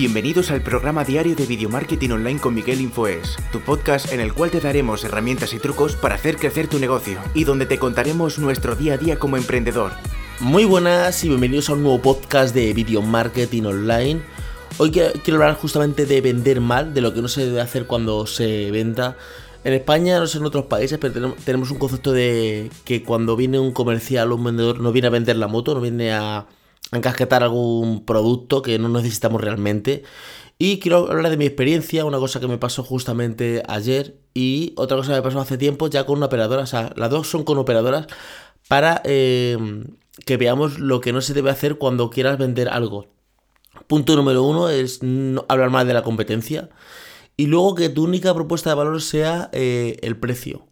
Bienvenidos al programa diario de Video Marketing Online con Miguel Infoes, tu podcast en el cual te daremos herramientas y trucos para hacer crecer tu negocio y donde te contaremos nuestro día a día como emprendedor. Muy buenas y bienvenidos a un nuevo podcast de Video Marketing Online. Hoy quiero hablar justamente de vender mal, de lo que no se debe hacer cuando se venda. En España, no sé en otros países, pero tenemos un concepto de que cuando viene un comercial o un vendedor no viene a vender la moto, no viene a encasquetar algún producto que no necesitamos realmente. Y quiero hablar de mi experiencia, una cosa que me pasó justamente ayer y otra cosa que me pasó hace tiempo ya con una operadora. O sea, las dos son con operadoras para em, que veamos lo que no se debe hacer cuando quieras vender algo. Punto número uno es no hablar mal de la competencia. Y luego que tu única propuesta de valor sea eh, el precio.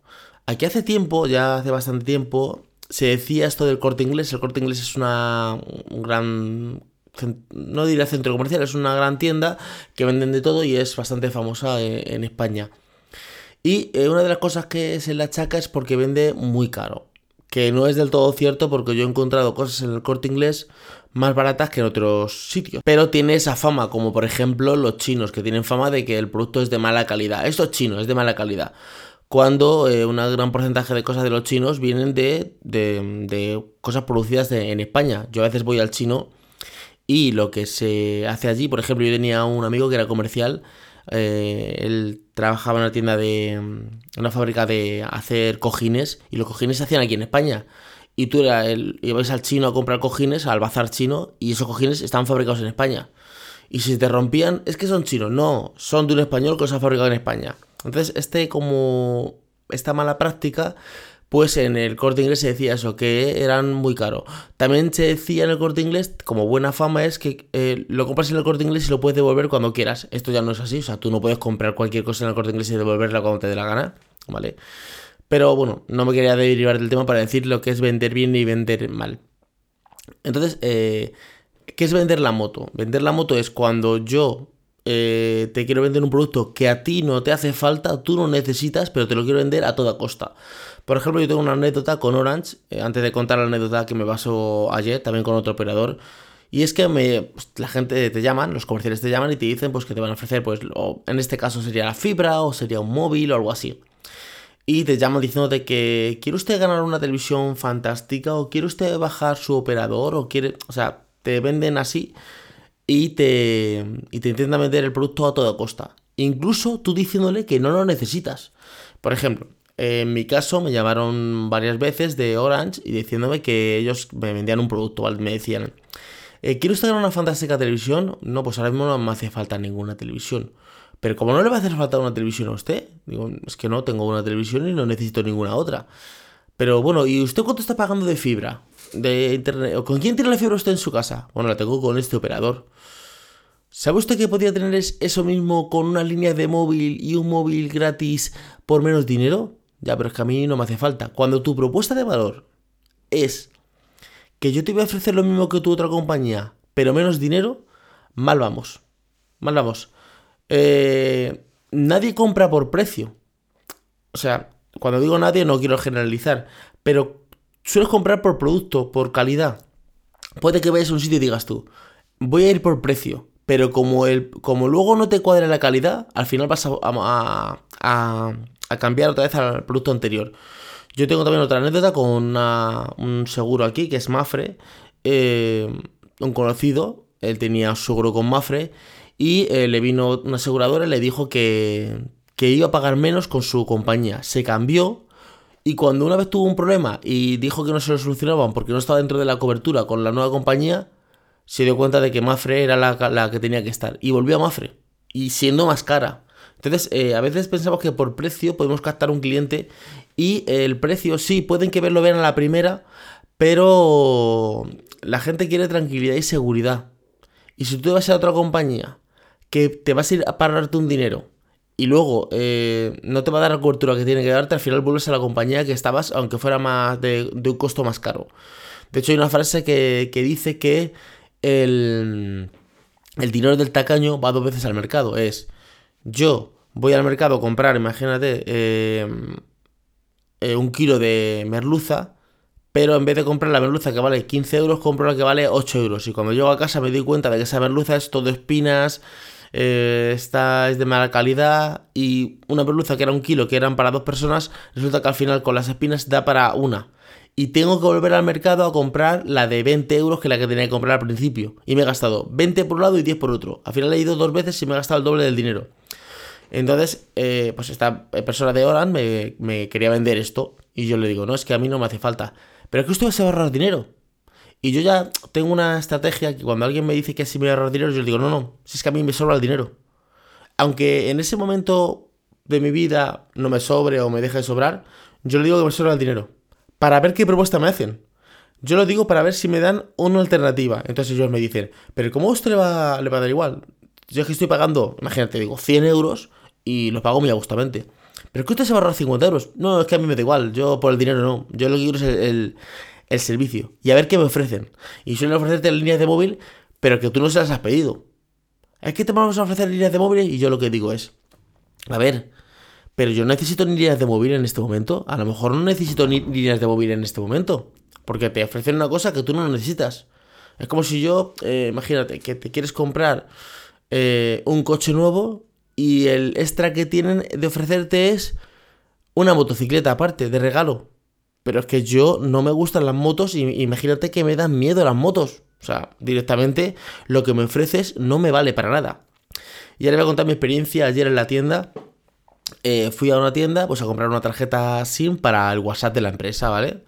Aquí hace tiempo, ya hace bastante tiempo, se decía esto del corte inglés. El corte inglés es una un gran. No diría centro comercial, es una gran tienda que venden de todo y es bastante famosa eh, en, España. Y eh, una de las cosas que se le achaca es porque vende muy caro. Que no es del todo cierto porque yo he encontrado cosas en el corte inglés más baratas que en otros sitios. Pero tiene esa fama, como por ejemplo los chinos, que tienen fama de que el producto es de mala calidad. Esto es chino, es de mala calidad cuando eh, un gran porcentaje de cosas de los chinos vienen de, de, cosas producidas en España. Yo a veces voy al chino y lo que se hace allí, por ejemplo, yo tenía un amigo que era comercial, eh, él trabajaba en una tienda de una fábrica de hacer cojines y los cojines se hacían aquí en España. Y tú era el, al chino a comprar cojines, al bazar chino, y esos cojines estaban fabricados en España. Y si te rompían, es que son chinos, no, son de un español que se ha fabricado en España. Entonces, este como esta mala práctica, pues en el corte inglés se decía eso, que eran muy caros. También se decía en el corte inglés, como buena fama es que eh, lo compras en el corte inglés y lo puedes devolver cuando quieras. Esto ya no es así, o sea, tú no puedes comprar cualquier cosa en el corte inglés y devolverla cuando te dé la gana, ¿vale? Pero bueno, no me quería derivar del tema para decir lo que es vender bien y vender mal. Entonces, eh, ¿qué es vender la moto? Vender la moto es cuando yo eh, te quiero vender un producto que a ti no te hace falta, tú no necesitas, pero te lo quiero vender a toda costa. Por ejemplo, yo tengo una anécdota con Orange, eh, antes de contar la anécdota que me pasó ayer, también con otro operador. Y es que pues, la gente te llaman, los comerciales te llaman y te dicen pues que te van a ofrecer, pues en este caso sería la fibra o sería un móvil o algo así. Y te llaman diciéndote que quiere usted ganar una televisión fantástica o quiere usted bajar su operador o quiere, o sea, te venden así y te, y te intenta vender el producto a toda costa. Incluso tú diciéndole que no lo necesitas. Por ejemplo, en mi caso me llamaron varias veces de Orange y diciéndome que ellos me vendían un producto, ¿vale? Me decían, eh, ¿quiere usted una fantástica televisión? No, pues ahora mismo no me hace falta ninguna televisión. Pero como no le va a hacer falta una televisión a usted, digo, es que no, tengo una televisión y no necesito ninguna otra. Pero bueno, ¿y usted cuánto está pagando de fibra? De internet. ¿Con quién tiene la fibra usted en su casa? Bueno, la tengo con este operador. ¿Sabe usted que podría tener eso mismo con una línea de móvil y un móvil gratis por menos dinero? Ya, pero es que a mí no me hace falta. Cuando tu propuesta de valor es que yo te voy a ofrecer lo mismo que tu otra compañía, pero menos dinero, mal vamos. Mal vamos. Eh, nadie compra por precio. O sea, cuando digo nadie no quiero generalizar, pero sueles comprar por producto, por calidad. Puede que vayas a un sitio y digas tú, voy a ir por precio pero como, el, como luego no te cuadra la calidad, al final vas a, a, cambiar otra vez al producto anterior. Yo tengo también otra anécdota con un seguro aquí, que es Mafre, eh, un conocido, él tenía seguro con Mafre, y eh, le vino una aseguradora y le dijo que, que iba a pagar menos con su compañía. Se cambió y cuando una vez tuvo un problema y dijo que no se lo solucionaban porque no estaba dentro de la cobertura con la nueva compañía, se dio cuenta de que Mafre era la, que tenía que estar y volvió a Mafre y siendo más cara. Entonces, eh, a veces pensamos que por precio podemos captar un cliente y el precio sí, pueden que verlo bien a la primera, pero la gente quiere tranquilidad y seguridad. Y si tú vas a otra compañía que te vas a ir a pagarte un dinero y luego eh, no te va a dar la cobertura que tiene que darte, al final vuelves a la compañía que estabas, aunque fuera más de, un costo más caro. De hecho, hay una frase que, que dice que el, dinero del tacaño va dos veces al mercado. Es, yo voy al mercado a comprar, imagínate, em, eh, un kilo de merluza, pero en vez de comprar la merluza que vale 15 euros, compro la que vale 8 euros. Y cuando llego a casa me doy cuenta de que esa merluza es todo espinas, eh, está, es de mala calidad y una merluza que era un kilo, que eran para dos personas, resulta que al final con las espinas da para una. Y tengo que volver al mercado a comprar la de 20 euros que la que tenía que comprar al principio. Y me he gastado 20 por un lado y 10 por otro. Al final he ido dos veces y me he gastado el doble del dinero. Entonces, eh, pues esta persona de Oran me, me, quería vender esto. Y yo le digo, no, es que a mí no me hace falta. Pero es que usted va a ahorrar dinero. Y yo ya tengo una estrategia que cuando alguien me dice que así me voy a ahorrar dinero, yo le digo, no, no, si es que a mí me sobra el dinero. Aunque en ese momento de mi vida no me sobre o me deje de sobrar, yo le digo que me sobra el dinero. Para ver qué propuesta me hacen. Yo lo digo para ver si me dan una alternativa. Entonces ellos me dicen, pero ¿cómo a usted le va, le va a dar igual? Yo es que estoy pagando, imagínate, digo, 100 euros y los pago muy ajustamente. Pero es que usted se va a ahorrar 50 euros. No, es que a mí me da igual. Yo por el dinero no. Yo lo que quiero es el, servicio. Y a ver qué me ofrecen. Y suelen ofrecerte líneas de móvil, pero que tú no se las has pedido. Es que te vamos a ofrecer líneas de móvil y yo lo que digo es, a ver, pero yo necesito líneas de móvil en este momento. A lo mejor no necesito ni líneas de móvil en este momento. Porque te ofrecen una cosa que tú no necesitas. Es como si yo, eh, imagínate, que te quieres comprar eh, un coche nuevo y el extra que tienen de ofrecerte es una motocicleta aparte, de regalo. Pero es que yo no me gustan las motos y imagínate que me dan miedo las motos. O sea, directamente lo que me ofreces no me vale para nada. Y ahora voy a contar mi experiencia ayer en la tienda. Eh, fui a una tienda pues a comprar una tarjeta SIM para el WhatsApp de la empresa, ¿vale?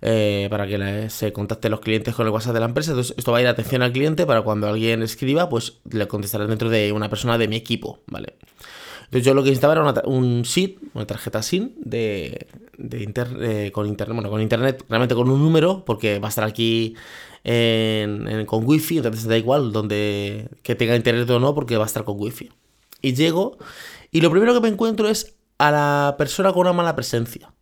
Eh, para que se contacten los clientes con el WhatsApp de la empresa. Entonces, esto va a ir atención al cliente para cuando alguien escriba, pues le contestaré dentro de una persona de mi equipo, ¿vale? Entonces, yo lo que necesitaba era un SIM, una tarjeta SIM de, de con internet, bueno, con internet, realmente con un número, porque va a estar aquí con wifi, entonces da igual donde que tenga internet o no, porque va a estar con wifi. Y llego, y lo primero que me encuentro es a la persona con una mala presencia.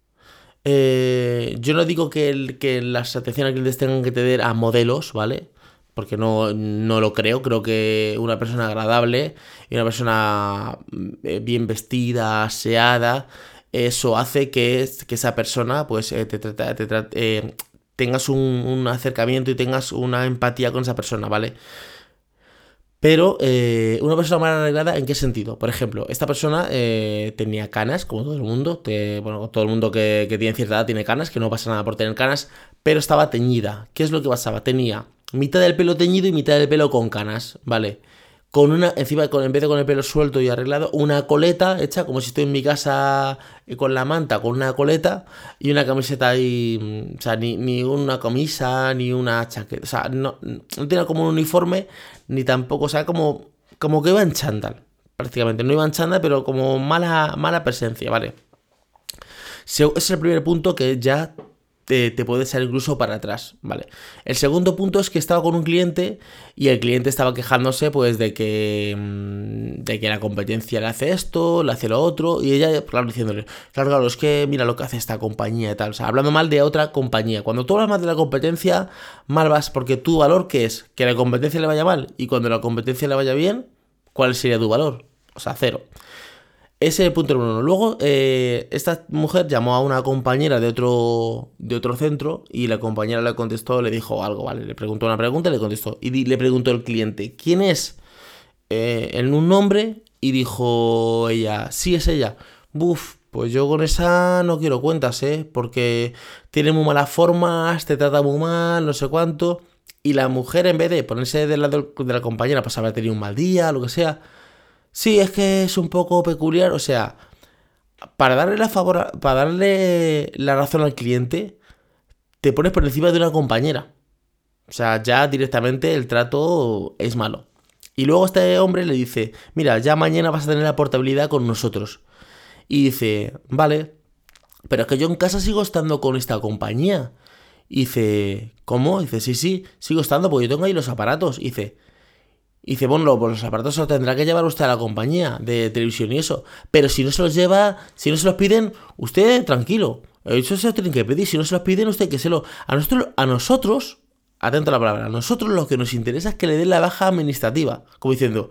Eh, yo no digo que, que las atenciones al cliente tengan que tener a modelos, ¿vale? Porque no, lo creo. Creo que una persona agradable y una persona eh, bien vestida, aseada, eso hace que, que esa persona pues eh, te, tengas un, acercamiento y tengas una empatía con esa persona, ¿vale? Pero eh, una persona mal arreglada, ¿en qué sentido? Por ejemplo, esta persona eh, tenía canas, como todo el mundo. bueno, todo el mundo que, que, tiene cierta edad tiene canas, que no pasa nada por tener canas, pero estaba teñida. ¿Qué es lo que pasaba? Tenía mitad del pelo teñido y mitad del pelo con canas, ¿vale? con una, encima, con, en con el pelo suelto y arreglado, una coleta hecha como si estoy en mi casa eh, con la manta, con una coleta y una camiseta ahí, mm, o sea, ni, una camisa, ni una chaqueta, o sea, no, no como un uniforme, ni tampoco, o sea, como, como que iba en chándal, prácticamente, no iba en chándal, pero como mala, mala presencia, ¿vale? Ese es el primer punto que ya te, puede ser incluso para atrás, ¿vale? El segundo punto es que estaba con un cliente y el cliente estaba quejándose pues de que, mm, de que la competencia le hace esto, le hace lo otro y ella, claro, diciéndole, claro, claro, es que mira lo que hace esta compañía y tal, o sea, hablando mal de otra compañía. Cuando tú hablas mal de la competencia, mal vas porque tu valor, ¿qué es? Que la competencia le vaya mal y cuando la competencia le vaya bien, ¿cuál sería tu valor? O sea, cero. Ese es el punto número uno. Luego, eh, esta mujer llamó a una compañera de otro, de otro centro y la compañera le contestó, le dijo algo, ¿vale? Le preguntó una pregunta y le contestó. Y le preguntó el cliente, ¿quién es? Eh, en un nombre y dijo ella, sí es ella. Buf, pues yo con esa no quiero cuentas, ¿eh? Porque tiene muy malas formas, te trata muy mal, no sé cuánto. Y la mujer, en vez de ponerse del lado de la compañera, pues haber tenido un mal día, lo que sea Sí, es que es un poco peculiar, o sea, para darle la para darle la razón al cliente, te pones por encima de una compañera. O sea, ya directamente el trato es malo. Y luego este hombre le dice, mira, ya mañana vas a tener la portabilidad con nosotros. Y dice, vale, pero es que yo en casa sigo estando con esta compañía. Y dice, ¿cómo? dice, sí, sí, sigo estando porque yo tengo ahí los aparatos. Y dice, y dice, bueno, pues los aparatos los tendrá que llevar usted a la compañía de televisión y eso. Pero si no se los lleva, si no se los piden, usted tranquilo. Eso se lo tienen que pedir. Si no se los piden, usted que se lo. A nosotros, a nosotros, atento a la palabra, a nosotros lo que nos interesa es que le den la baja administrativa. Como diciendo,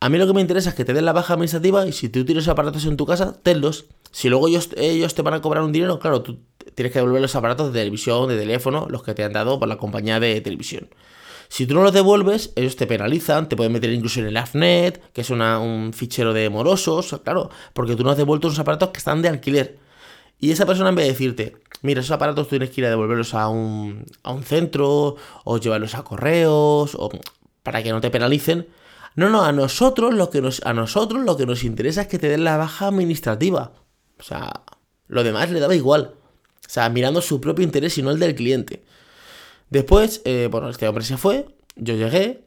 a mí lo que me interesa es que te den la baja administrativa y si tú tienes aparatos en tu casa, tenlos. Si luego ellos, ellos te van a cobrar un dinero, claro, tú tienes que devolver los aparatos de televisión, de teléfono, los que te han dado por la compañía de televisión. Si tú no los devuelves, ellos te penalizan, te pueden meter incluso en el AFNET, que es un fichero de morosos, claro, porque tú no has devuelto unos aparatos que están de alquiler. Y esa persona en vez de decirte, mira, esos aparatos tienes que ir a devolverlos a un, a un centro, o llevarlos a correos, o para que no te penalicen. No, no, a nosotros lo que nos, a nosotros lo que nos interesa es que te den la baja administrativa. O sea, lo demás le daba igual. O sea, mirando su propio interés y no el del cliente. Después, eh, bueno, este hombre se fue, yo llegué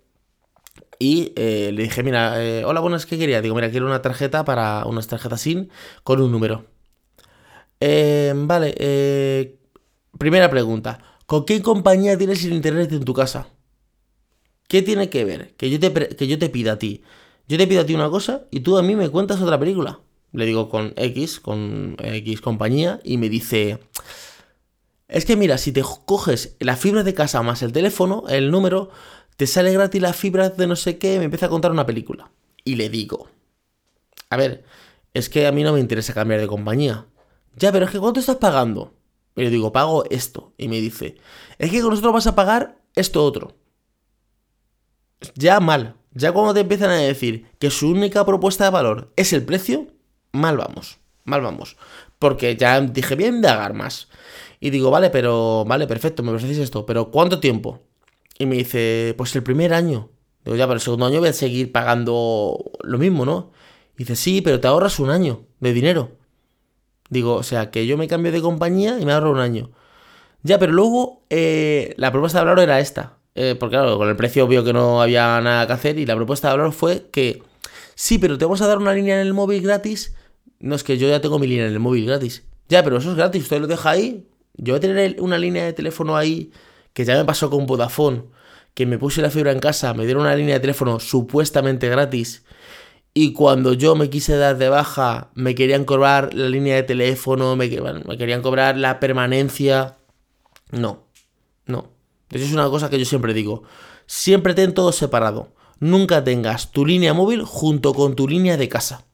y eh, le dije, mira, eh, hola, buenas, ¿qué quería? Digo, mira, quiero una tarjeta para unas tarjetas SIN con un número. vale, primera pregunta, ¿con qué compañía tienes el internet en tu casa? ¿Qué tiene que ver? Que yo, te, que yo te pida a ti. Yo te pido a ti una cosa y tú a mí me cuentas otra película. Le digo con X, con X compañía, y me dice, es que mira, si te coges la fibra de casa más el teléfono, el número, te sale gratis la fibra de no sé qué, me empieza a contar una película. Y le digo, a ver, es que a mí no me interesa cambiar de compañía. Ya, pero es que ¿cuánto estás pagando? Y le digo, pago esto. Y me dice, es que con nosotros vas a pagar esto otro. Ya mal. Ya cuando te empiezan a decir que su única propuesta de valor es el precio, mal vamos. Mal vamos. Porque ya dije, bien de agar más. Y digo, vale, pero, vale, perfecto, me ofrecéis esto, pero ¿cuánto tiempo? Y me dice, pues el primer año. Digo, ya, pero el segundo año voy a seguir pagando lo mismo, ¿no? Y dice, sí, pero te ahorras un año de dinero. Digo, o sea, que yo me cambio de compañía y me ahorro un año. Ya, pero luego eh, la propuesta de valor era esta. Eh, porque claro, con el precio obvio que no había nada que hacer y la propuesta de valor fue que, sí, pero te vamos a dar una línea en el móvil gratis. No, es que yo ya tengo mi línea en el móvil gratis. Ya, pero eso es gratis, usted lo deja ahí yo voy a tener una línea de teléfono ahí, que ya me pasó con Vodafone, que me puse la fibra en casa, me dieron una línea de teléfono supuestamente gratis, y cuando yo me quise dar de baja, me querían cobrar la línea de teléfono, me, me querían cobrar la permanencia. No, no. Eso es una cosa que yo siempre digo. Siempre ten todo separado. Nunca tengas tu línea móvil junto con tu línea de casa.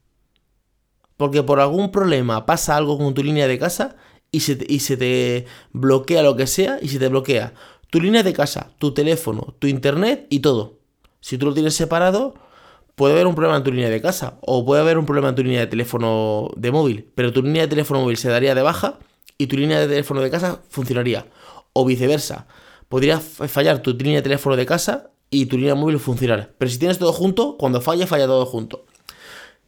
Porque por algún problema pasa algo con tu línea de casa y se, te, bloquea lo que sea y se te bloquea tu línea de casa, tu teléfono, tu internet y todo. Si tú lo tienes separado, puede haber un problema en tu línea de casa o puede haber un problema en tu línea de teléfono de móvil, pero tu línea de teléfono móvil se daría de baja y tu línea de teléfono de casa funcionaría. O viceversa, podría fallar tu línea de teléfono de casa y tu línea móvil funcionar. Pero si tienes todo junto, cuando falla, falla todo junto.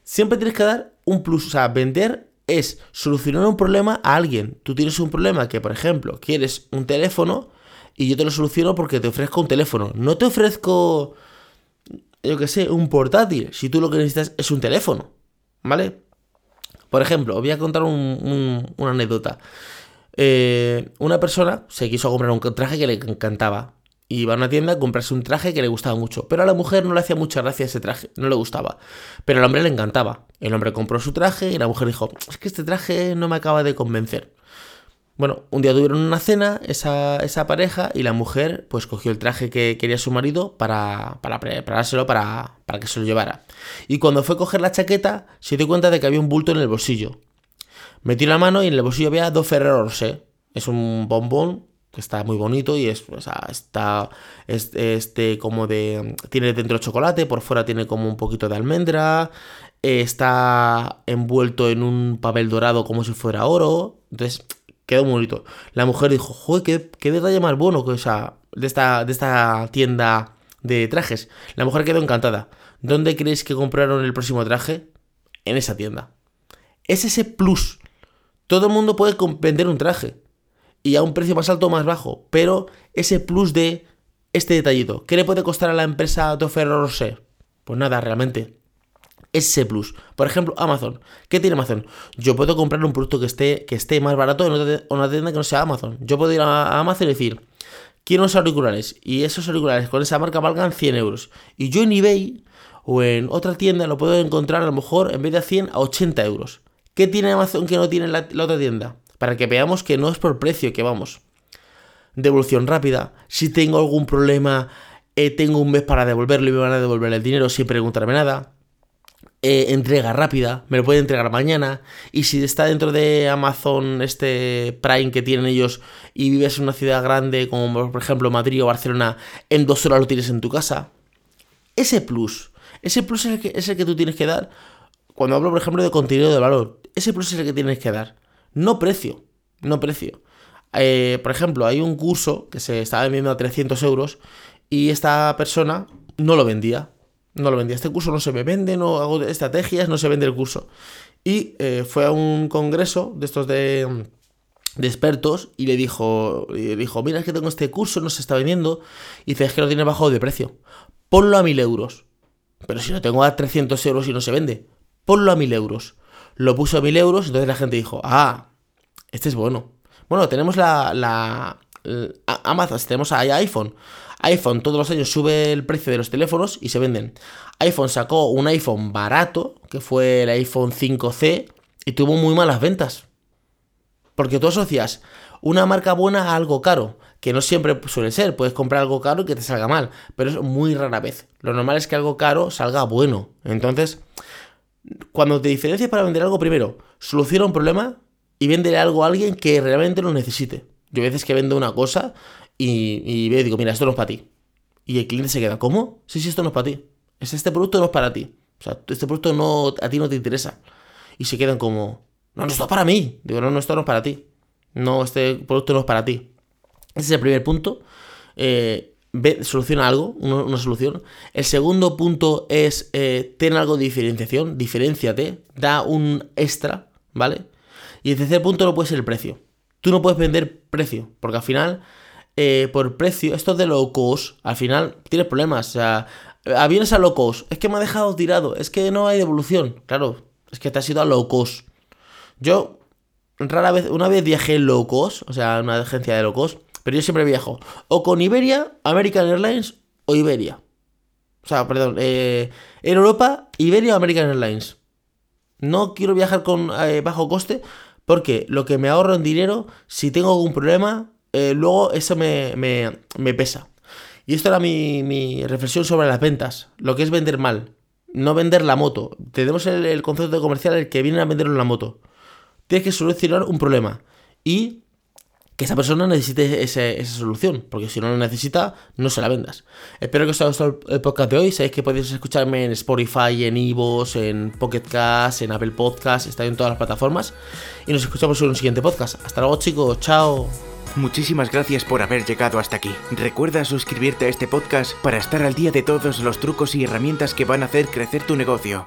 Siempre tienes que dar un plus, o sea, vender es solucionar un problema a alguien. Tú tienes un problema que, por ejemplo, quieres un teléfono y yo te lo soluciono porque te ofrezco un teléfono. No te ofrezco, yo que sé, un portátil. Si tú lo que necesitas es un teléfono, ¿vale? Por ejemplo, os voy a contar una anécdota. Eh, una persona se quiso comprar un traje que le encantaba iba a una tienda a comprarse un traje que le gustaba mucho. Pero a la mujer no le hacía mucha gracia ese traje, no le gustaba. Pero al hombre le encantaba. El hombre compró su traje y la mujer dijo, es que este traje no me acaba de convencer. Bueno, un día tuvieron una cena esa, esa pareja y la mujer pues cogió el traje que quería su marido para, para preparárselo para, para que se lo llevara. Y cuando fue a coger la chaqueta se dio cuenta de que había un bulto en el bolsillo. Metió la mano y en el bolsillo había dos Ferrero Rocher. Es un bombón que está muy bonito y es, o sea, está este como de, tiene dentro chocolate, por fuera tiene como un poquito de almendra, está envuelto en un papel dorado como si fuera oro, entonces quedó muy bonito. La mujer dijo, joder, qué, qué detalle más bueno que, o de esta, de esta tienda de trajes. La mujer quedó encantada. ¿Dónde creéis que compraron el próximo traje? En esa tienda. Es ese plus. Todo el mundo puede vender un traje y a un precio más alto o más bajo, pero ese plus de este detallito, ¿qué le puede costar a la empresa Ferrero Rocher? Pues nada, realmente. Ese plus. Por ejemplo, Amazon. ¿Qué tiene Amazon? Yo puedo comprar un producto que esté, que esté más barato en una tienda que no sea Amazon. Yo puedo ir a Amazon y decir, quiero unos auriculares. Y esos auriculares con esa marca valgan 100 euros. Y yo en eBay o en otra tienda lo puedo encontrar a lo mejor en vez de a 100 a 80 euros. ¿Qué tiene Amazon que no tiene la otra tienda? Para que veamos que no es por precio que vamos. Devolución rápida. Si tengo algún problema, eh, tengo un mes para devolverlo y me van a devolver el dinero sin preguntarme nada. eh, entrega rápida, me lo puede entregar mañana. Y si está dentro de Amazon, este Prime que tienen ellos, y vives en una ciudad grande como por ejemplo Madrid o Barcelona, en dos horas lo tienes en tu casa. Ese plus, ese plus es el que, es el que tú tienes que dar. Cuando hablo, por ejemplo, de contenido de valor, ese plus es el que tienes que dar. No precio, no precio. Eh, por ejemplo, hay un curso que se estaba vendiendo a 300 euros y esta persona no lo vendía. No lo vendía. Este curso no se me vende, no hago estrategias, no se vende el curso. Y eh, fue a un congreso de estos de, expertos y le dijo, le dijo, mira, es que tengo este curso, no se está vendiendo. Y dice, es que lo tiene bajo de precio. Ponlo a 1000 euros. Pero si lo tengo a 300 euros y no se vende, ponlo a 1000 euros. Lo puso a 1000 euros, entonces la gente dijo, ah, este es bueno. Bueno, tenemos la, la, Amazon, tenemos ahí iPhone. iPhone todos los años sube el precio de los teléfonos y se venden. iPhone sacó un iPhone barato, que fue el iPhone 5C, y tuvo muy malas ventas. Porque tú asocias una marca buena a algo caro, que no siempre suele ser. Puedes comprar algo caro y que te salga mal, pero es muy rara vez. Lo normal es que algo caro salga bueno. Entonces, cuando te diferencias para vender algo, primero, soluciona un problema y véndele algo a alguien que realmente lo necesite. Yo a veces que vendo una cosa y, y digo, mira, esto no es para ti. Y el cliente se queda, ¿cómo? Sí, sí, esto no es para ti. Este producto no es para ti. O sea, este producto no, a ti no te interesa. Y se quedan como, no, no, esto es para mí. Digo, no, no, esto no es para ti. No, este producto no es para ti. Ese es el primer punto. Eh, soluciona algo, una, solución. El segundo punto es eh, tener algo de diferenciación, diferenciate, da un extra, ¿vale? Y el tercer punto no puede ser el precio. Tú no puedes vender precio, porque al final, eh, por precio, esto de low cost, al final tienes problemas. O sea, vienes a low cost, es que me ha dejado tirado, es que no hay devolución. Claro, es que te has ido a low cost. Yo, rara vez, una vez viajé low cost, o sea, una agencia de low cost, pero yo siempre viajo o con Iberia, American Airlines o Iberia. O sea, perdón, eh, en Europa, Iberia o American Airlines. No quiero viajar con eh, bajo coste porque lo que me ahorro en dinero, si tengo algún problema, eh, luego eso me, pesa. Y esto era mi, reflexión sobre las ventas. Lo que es vender mal. No vender la moto. Tenemos el, concepto comercial el que viene a vender la moto. Tienes que solucionar un problema. Y que esa persona necesite esa solución, porque si no lo necesita, no se la vendas. Espero que os haya gustado el podcast de hoy. Sabéis que podéis escucharme en Spotify, en Ivos, en Pocket Cast, en Apple Podcast, está en todas las plataformas. Y nos escuchamos en un siguiente podcast. Hasta luego, chicos. Chao. Muchísimas gracias por haber llegado hasta aquí. Recuerda suscribirte a este podcast para estar al día de todos los trucos y herramientas que van a hacer crecer tu negocio.